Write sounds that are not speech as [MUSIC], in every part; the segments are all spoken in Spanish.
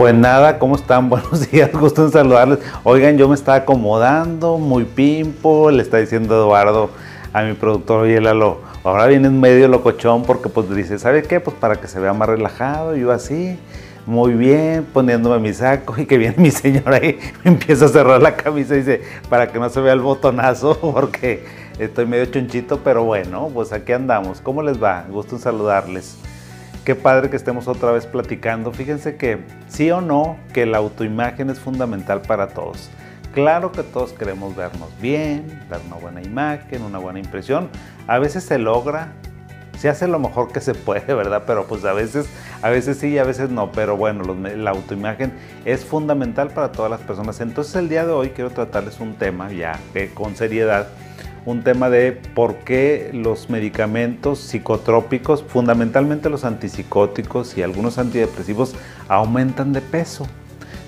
Pues nada, ¿cómo están? [LAUGHS] Buenos días, gusto en saludarles. Oigan, yo me estaba acomodando, muy pimpo, le está diciendo Eduardo a mi productor, oye Lalo, ahora viene medio locochón porque pues dice, ¿sabe qué? Pues para que se vea más relajado, yo así, muy bien, poniéndome mi saco y que viene mi señora ahí, me [LAUGHS] empieza a cerrar la camisa y dice, para que no se vea el botonazo [LAUGHS] porque estoy medio chonchito, pero bueno, pues aquí andamos. ¿Cómo les va? Gusto en saludarles. Qué padre que estemos otra vez platicando. Fíjense que sí o no, que la autoimagen es fundamental para todos. Claro que todos queremos vernos bien, dar una buena imagen, una buena impresión. A veces se logra, se hace lo mejor que se puede, [LAUGHS] ¿verdad? Pero pues a veces, a veces sí y a veces no. Pero bueno, la autoimagen es fundamental para todas las personas. Entonces el día de hoy quiero tratarles un tema ya con seriedad un tema de por qué los medicamentos psicotrópicos, fundamentalmente los antipsicóticos y algunos antidepresivos, aumentan de peso.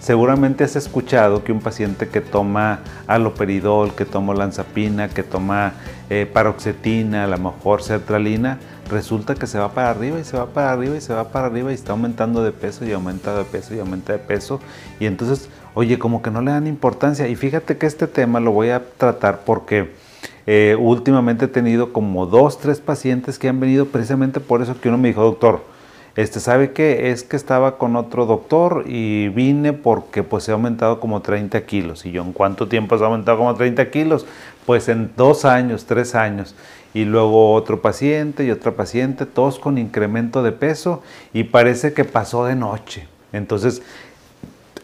Seguramente has escuchado que un paciente que toma aloperidol, que toma lanzapina, que toma eh, paroxetina, a lo mejor sertralina, resulta que se va para arriba y se va para arriba y se va para arriba y está aumentando de peso y aumenta de peso y aumenta de peso. Y entonces, oye, como que no le dan importancia. Y fíjate que este tema lo voy a tratar porque eh, últimamente he tenido como dos, tres pacientes que han venido precisamente por eso que uno me dijo, doctor, este, ¿sabe qué? Es que estaba con otro doctor y vine porque pues he aumentado como 30 kilos. Y yo, ¿en cuánto tiempo has aumentado como 30 kilos? Pues en dos años, tres años. Y luego otro paciente y otra paciente, todos con incremento de peso y parece que pasó de noche. Entonces,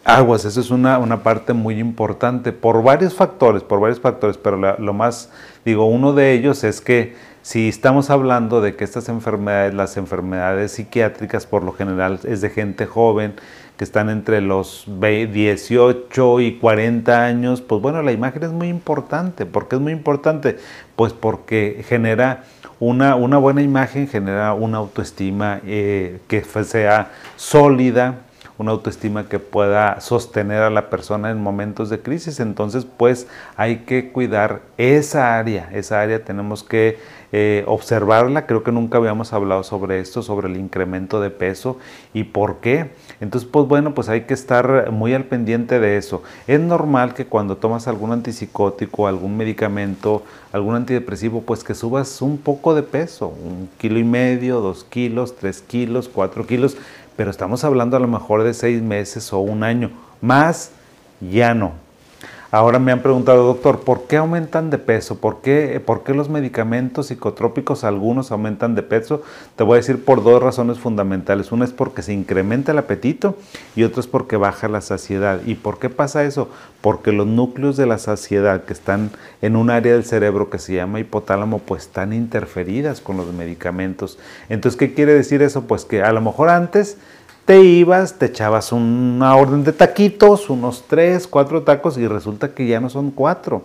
aguas, eso es una, parte muy importante por varios factores, por varios factores, pero lo más, digo, uno de ellos es que si estamos hablando de que estas enfermedades, las enfermedades psiquiátricas por lo general es de gente joven, que están entre los 18 y 40 años, pues bueno, la imagen es muy importante. ¿Por qué es muy importante? Pues porque genera una, una buena imagen, genera una autoestima eh, que sea sólida, una autoestima que pueda sostener a la persona en momentos de crisis. Entonces, pues hay que cuidar esa área, esa área tenemos que eh, observarla. Creo que nunca habíamos hablado sobre esto, sobre el incremento de peso y por qué. Entonces, pues bueno, pues hay que estar muy al pendiente de eso. Es normal que cuando tomas algún antipsicótico, algún medicamento, algún antidepresivo, pues que subas un poco de peso, un kilo y medio, dos kilos, tres kilos, cuatro kilos pero estamos hablando a lo mejor de seis meses o un año. Más ya no. Ahora me han preguntado, doctor, ¿por qué aumentan de peso? ¿Por qué, ¿Por qué, los medicamentos psicotrópicos algunos aumentan de peso? Te voy a decir por dos razones fundamentales. Una es porque se incrementa el apetito y otra es porque baja la saciedad. ¿Y por qué pasa eso? Porque los núcleos de la saciedad que están en un área del cerebro que se llama hipotálamo, pues están interferidas con los medicamentos. Entonces, ¿qué quiere decir eso? Pues que a lo mejor antes te ibas, te echabas una orden de taquitos, unos tres, cuatro tacos y resulta que ya no son cuatro,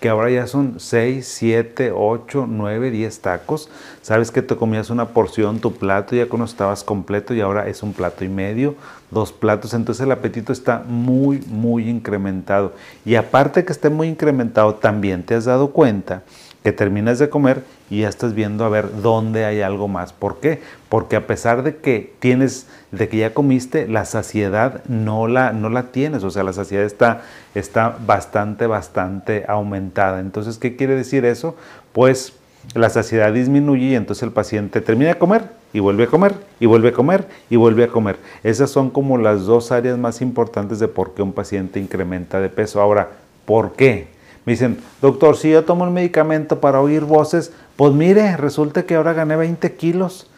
que ahora ya son seis, siete, ocho, nueve, diez tacos. Sabes que te comías una porción, tu plato, ya cuando estabas completo y ahora es un plato y medio, dos platos, entonces el apetito está muy, muy incrementado. Y aparte que esté muy incrementado, también te has dado cuenta que terminas de comer y ya estás viendo a ver dónde hay algo más. ¿Por qué? Porque a pesar de que tienes, de que ya comiste, la saciedad no la, no la tienes. O sea, la saciedad está, está bastante, bastante aumentada. Entonces, ¿qué quiere decir eso? Pues la saciedad disminuye y entonces el paciente termina de comer y vuelve a comer y vuelve a comer y vuelve a comer. Esas son como las dos áreas más importantes de por qué un paciente incrementa de peso. Ahora, ¿por qué? Me dicen, doctor, si yo tomo el medicamento para oír voces, pues mire, resulta que ahora gané 20 kilos.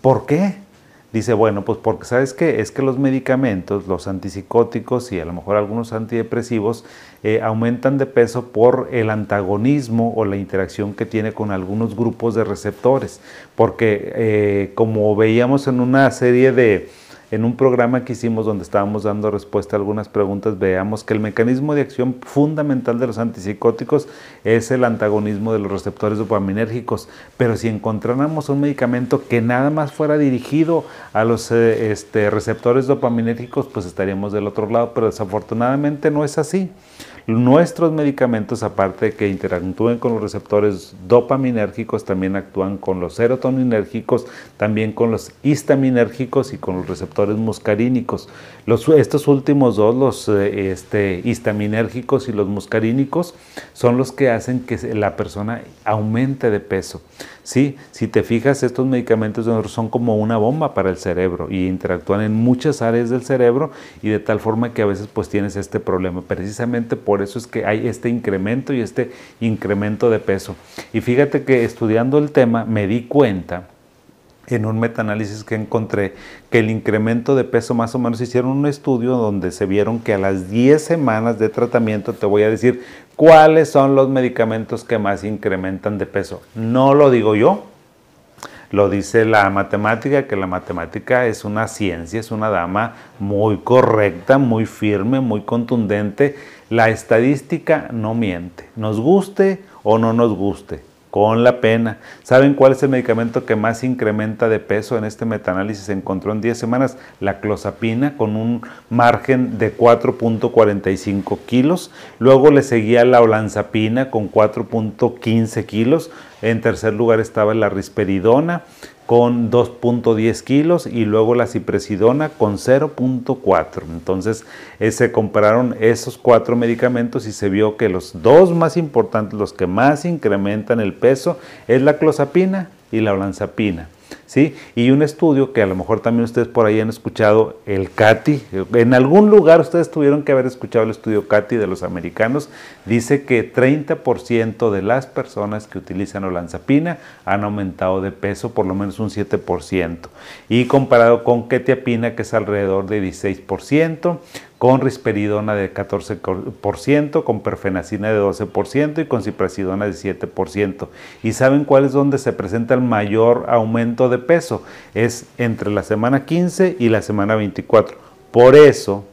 ¿Por qué? Dice, bueno, pues porque sabes qué, es que los medicamentos, los antipsicóticos y a lo mejor algunos antidepresivos eh, aumentan de peso por el antagonismo o la interacción que tiene con algunos grupos de receptores. Porque eh, como veíamos en una serie de, en un programa que hicimos donde estábamos dando respuesta a algunas preguntas, veamos que el mecanismo de acción fundamental de los antipsicóticos es el antagonismo de los receptores dopaminérgicos. Pero si encontráramos un medicamento que nada más fuera dirigido a los eh, este, receptores dopaminérgicos, pues estaríamos del otro lado, pero desafortunadamente no es así. nuestros medicamentos, aparte de que interactúen con los receptores dopaminérgicos, también actúan con los serotoninérgicos, también con los histaminérgicos y con los receptores muscarínicos. Estos últimos dos, los eh, este, histaminérgicos y los muscarínicos, son los que hacen que la persona aumente de peso. ¿sí? Si te fijas, estos medicamentos son como una bomba para el cerebro y interactúan en muchas áreas del cerebro y de tal forma que a veces pues tienes este problema. Precisamente por eso es que hay este incremento y este incremento de peso. Y fíjate que estudiando el tema me di cuenta en un metaanálisis que encontré que el incremento de peso más o menos hicieron un estudio donde se vieron que a las 10 semanas de tratamiento, te voy a decir cuáles son los medicamentos que más incrementan de peso. No lo digo yo, lo dice la matemática, que la matemática es una ciencia, es una dama muy correcta, muy firme, muy contundente. La estadística no miente, nos guste o no nos guste con la pena. ¿Saben cuál es el medicamento que más incrementa de peso en este metaanálisis? Se encontró en 10 semanas la clozapina con un margen de 4.45 kilos. Luego le seguía la olanzapina con 4.15 kilos. En tercer lugar estaba la risperidona con 2.10 kilos y luego la cipresidona con 0.4. Entonces eh, se compararon esos cuatro medicamentos y se vio que los dos más importantes, los que más incrementan el peso, es la clozapina y la olanzapina. ¿Sí? Y un estudio que a lo mejor también ustedes por ahí han escuchado, el CATI, en algún lugar ustedes tuvieron que haber escuchado el estudio CATI de los americanos, dice que 30% de las personas que utilizan olanzapina han aumentado de peso por lo menos un 7%. Y comparado con ketiapina, que es alrededor de 16%, con risperidona de 14%, con perfenacina de 12% y con ciprasidona de 7%. ¿Y saben cuál es donde se presenta el mayor aumento de peso? Es entre la semana 15 y la semana 24. Por eso,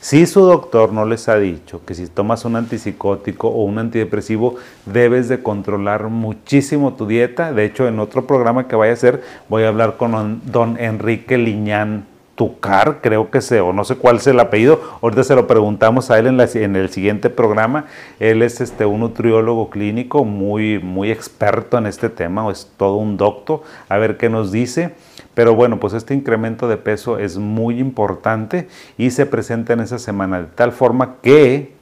si su doctor no les ha dicho que si tomas un antipsicótico o un antidepresivo debes de controlar muchísimo tu dieta, de hecho en otro programa que vaya a hacer voy a hablar con don Enrique Liñán Tucar, creo que sé, o no sé cuál es el apellido, ahorita se lo preguntamos a él en, el siguiente programa. Él es este, un nutriólogo clínico muy, muy experto en este tema, es todo un doctor, a ver qué nos dice. Pero bueno, pues este incremento de peso es muy importante y se presenta en esa semana de tal forma que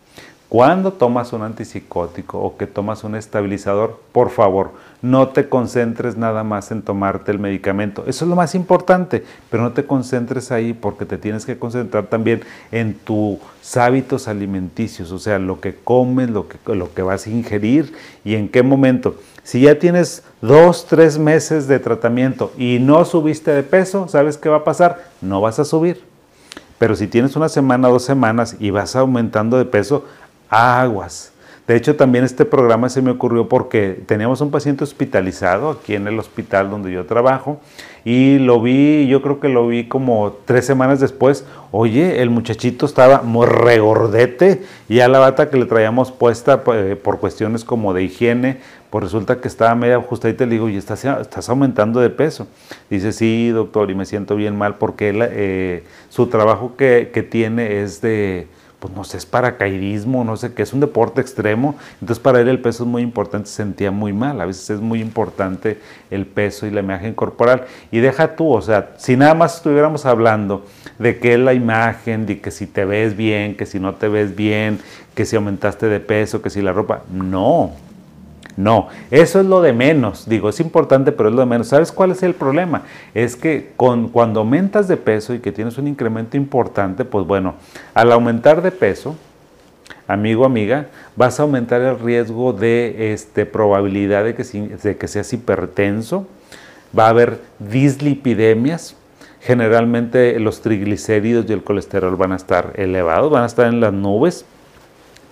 cuando tomas un antipsicótico o que tomas un estabilizador, por favor, no te concentres nada más en tomarte el medicamento. Eso es lo más importante, pero no te concentres ahí porque te tienes que concentrar también en tus hábitos alimenticios, o sea, lo que comes, lo que, lo que vas a ingerir y en qué momento. Si ya tienes dos, tres meses de tratamiento y no subiste de peso, ¿sabes qué va a pasar? No vas a subir. Pero si tienes una semana, dos semanas y vas aumentando de peso, aguas. De hecho, también este programa se me ocurrió porque teníamos un paciente hospitalizado aquí en el hospital donde yo trabajo y lo vi, yo creo que lo vi como tres semanas después. Oye, el muchachito estaba regordete y ya la bata que le traíamos puesta eh, por cuestiones como de higiene, pues resulta que estaba media ajustadita y le digo, y estás, aumentando de peso. Dice, sí, doctor, y me siento bien mal porque eh, su trabajo que tiene es de pues no sé, es paracaidismo, no sé qué, es un deporte extremo, entonces para él el peso es muy importante, se sentía muy mal, a veces es muy importante el peso y la imagen corporal. Y deja tú, o sea, si nada más estuviéramos hablando de que es la imagen, de que si te ves bien, que si no te ves bien, que si aumentaste de peso, que si la ropa, no, no, eso es lo de menos. Digo, es importante, pero es lo de menos. ¿Sabes cuál es el problema? Es que cuando aumentas de peso y que tienes un incremento importante, pues bueno, al aumentar de peso, amigo, amiga, vas a aumentar el riesgo de este, probabilidad de que, de que seas hipertenso. Va a haber dislipidemias. Generalmente los triglicéridos y el colesterol van a estar elevados, van a estar en las nubes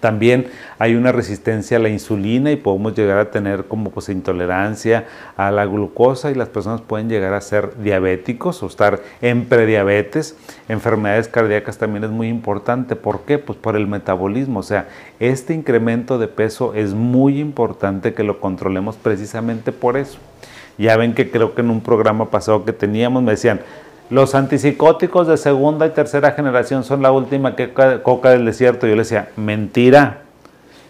también hay una resistencia a la insulina y podemos llegar a tener como pues intolerancia a la glucosa y las personas pueden llegar a ser diabéticos o estar en prediabetes. Enfermedades cardíacas también es muy importante. ¿Por qué? Pues por el metabolismo. O sea, este incremento de peso es muy importante que lo controlemos precisamente por eso. Ya ven que creo que en un programa pasado que teníamos me decían, los antipsicóticos de segunda y tercera generación son la última coca del desierto. Yo le decía, mentira.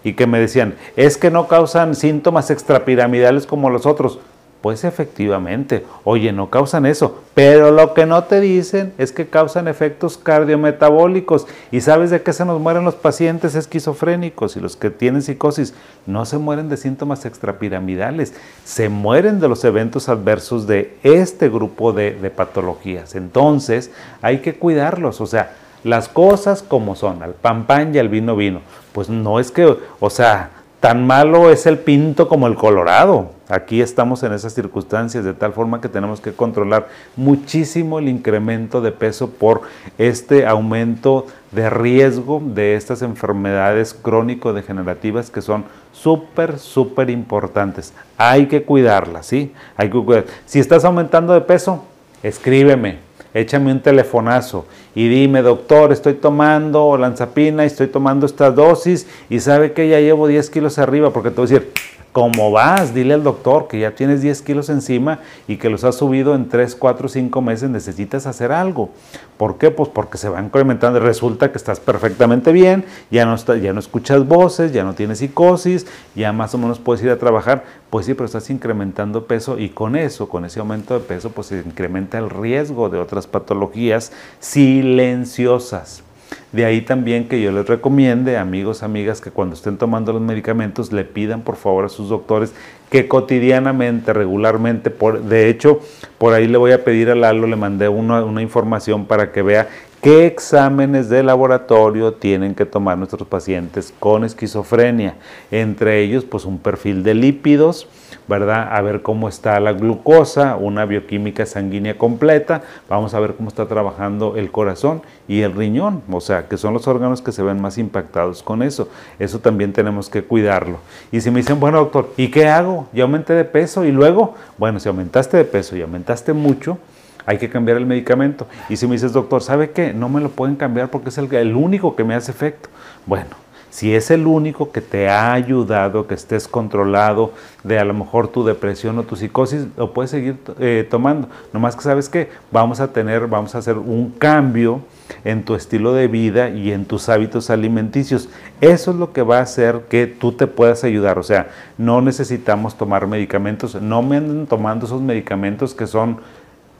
y que me decían, es que no causan síntomas extrapiramidales como los otros. Pues efectivamente, oye, no causan eso, pero lo que no te dicen es que causan efectos cardiometabólicos. ¿Y sabes de qué se nos mueren los pacientes esquizofrénicos y los que tienen psicosis? No se mueren de síntomas extrapiramidales, se mueren de los eventos adversos de este grupo de, de patologías. Entonces, hay que cuidarlos, o sea, las cosas como son, al pan pan y al vino vino. Pues no es que, o sea, tan malo es el pinto como el colorado. Aquí estamos en esas circunstancias de tal forma que tenemos que controlar muchísimo el incremento de peso por este aumento de riesgo de estas enfermedades crónico-degenerativas que son súper, súper importantes. Hay que cuidarlas, ¿sí? Hay que cuidar. Si estás aumentando de peso, escríbeme, échame un telefonazo y dime, doctor, estoy tomando lanzapina, estoy tomando esta dosis y sabe que ya llevo 10 kilos arriba, porque te voy a decir, ¿Cómo vas? Dile al doctor que ya tienes 10 kilos encima y que los has subido en 3, 4, 5 meses, necesitas hacer algo. ¿Por qué? Pues porque se va incrementando. Resulta que estás perfectamente bien, ya no, ya no escuchas voces, ya no tienes psicosis, ya más o menos puedes ir a trabajar. Pues sí, pero estás incrementando peso y con eso, con ese aumento de peso, pues se incrementa el riesgo de otras patologías silenciosas. De ahí también que yo les recomiende, amigos, amigas, que cuando estén tomando los medicamentos le pidan por favor a sus doctores que cotidianamente, regularmente, por, de hecho, por ahí le voy a pedir a Lalo, le mandé una, una información para que vea qué exámenes de laboratorio tienen que tomar nuestros pacientes con esquizofrenia. Entre ellos, pues un perfil de lípidos, ¿verdad? A ver cómo está la glucosa, una bioquímica sanguínea completa, vamos a ver cómo está trabajando el corazón y el riñón, o sea, que son los órganos que se ven más impactados con eso. Eso también tenemos que cuidarlo. Y si me dicen, bueno, doctor, ¿y qué hago? Ya aumenté de peso y luego, bueno, si aumentaste de peso y aumentaste mucho, hay que cambiar el medicamento. Y si me dices, doctor, ¿sabe qué? No me lo pueden cambiar porque es el, único que me hace efecto. Bueno, si es el único que te ha ayudado, que estés controlado de a lo mejor tu depresión o tu psicosis, lo puedes seguir eh, tomando. Nomás que sabes que vamos a tener, vamos a hacer un cambio en tu estilo de vida y en tus hábitos alimenticios. Eso es lo que va a hacer que tú te puedas ayudar. O sea, no necesitamos tomar medicamentos, no me anden tomando esos medicamentos que son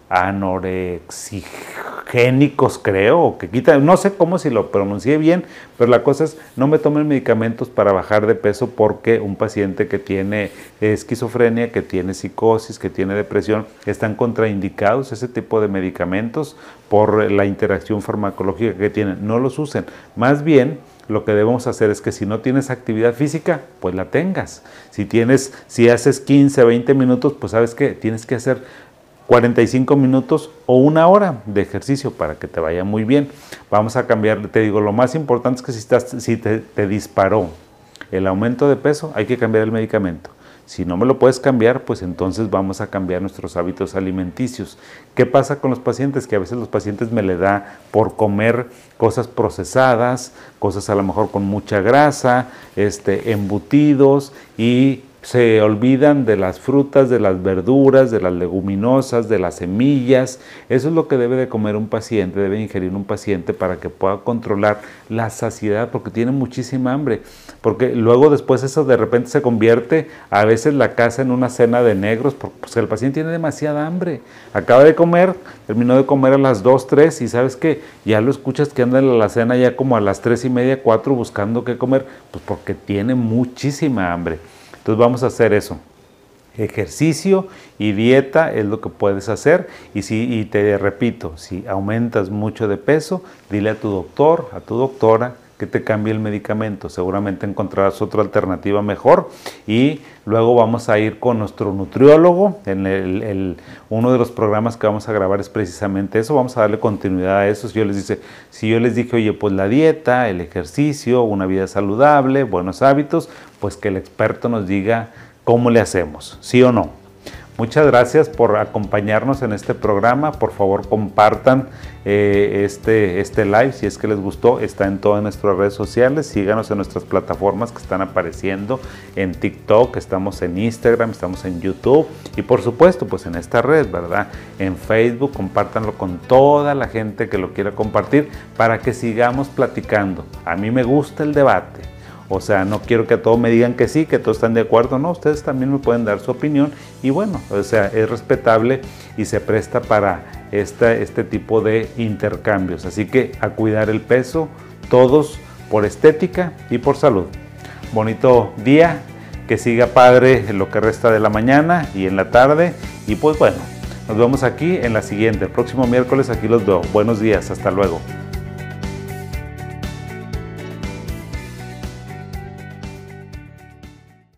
anorexigénicos, creo, que quitan, no sé cómo si lo pronuncié bien, pero la cosa es, no me tomen medicamentos para bajar de peso porque un paciente que tiene esquizofrenia, que tiene psicosis, que tiene depresión, están contraindicados ese tipo de medicamentos por la interacción farmacológica que tienen. No los usen. Más bien, lo que debemos hacer es que si no tienes actividad física, pues la tengas. Si tienes, si haces 15, 20 minutos, pues sabes que tienes que hacer 45 minutos o una hora de ejercicio para que te vaya muy bien. Vamos a cambiar, te digo, lo más importante es que si, estás, si te, te disparó el aumento de peso, hay que cambiar el medicamento. Si no me lo puedes cambiar, pues entonces vamos a cambiar nuestros hábitos alimenticios. ¿Qué pasa con los pacientes? Que a veces los pacientes me le da por comer cosas procesadas, cosas a lo mejor con mucha grasa, este, embutidos y se olvidan de las frutas, de las verduras, de las leguminosas, de las semillas. Eso es lo que debe de comer un paciente, debe ingerir un paciente para que pueda controlar la saciedad, porque tiene muchísima hambre. Porque luego después eso de repente se convierte a veces la casa en una cena de negros, porque pues, el paciente tiene demasiada hambre. Acaba de comer, terminó de comer a las 2, 3 y sabes que ya lo escuchas que anda en la cena ya como a las 3 y media, 4 buscando qué comer, pues porque tiene muchísima hambre. Entonces vamos a hacer eso. Ejercicio y dieta es lo que puedes hacer. Y, si, y te repito, si aumentas mucho de peso, dile a tu doctor, a tu doctora, que te cambie el medicamento. Seguramente encontrarás otra alternativa mejor y luego vamos a ir con nuestro nutriólogo. En el, uno de los programas que vamos a grabar es precisamente eso. Vamos a darle continuidad a eso. Si yo les, dice, si yo les dije, oye, pues la dieta, el ejercicio, una vida saludable, buenos hábitos, pues que el experto nos diga cómo le hacemos, sí o no. Muchas gracias por acompañarnos en este programa. Por favor, compartan eh, este, este live si es que les gustó. Está en todas nuestras redes sociales. Síganos en nuestras plataformas que están apareciendo en TikTok, estamos en Instagram, estamos en YouTube y por supuesto, pues en esta red, ¿verdad? En Facebook, compártanlo con toda la gente que lo quiera compartir para que sigamos platicando. A mí me gusta el debate. O sea, no quiero que a todos me digan que sí, que todos están de acuerdo. No, ustedes también me pueden dar su opinión. Y bueno, o sea, es respetable y se presta para este tipo de intercambios. Así que a cuidar el peso, todos por estética y por salud. Bonito día, que siga padre lo que resta de la mañana y en la tarde. Y pues bueno, nos vemos aquí en la siguiente. El próximo miércoles aquí los veo. Buenos días, hasta luego.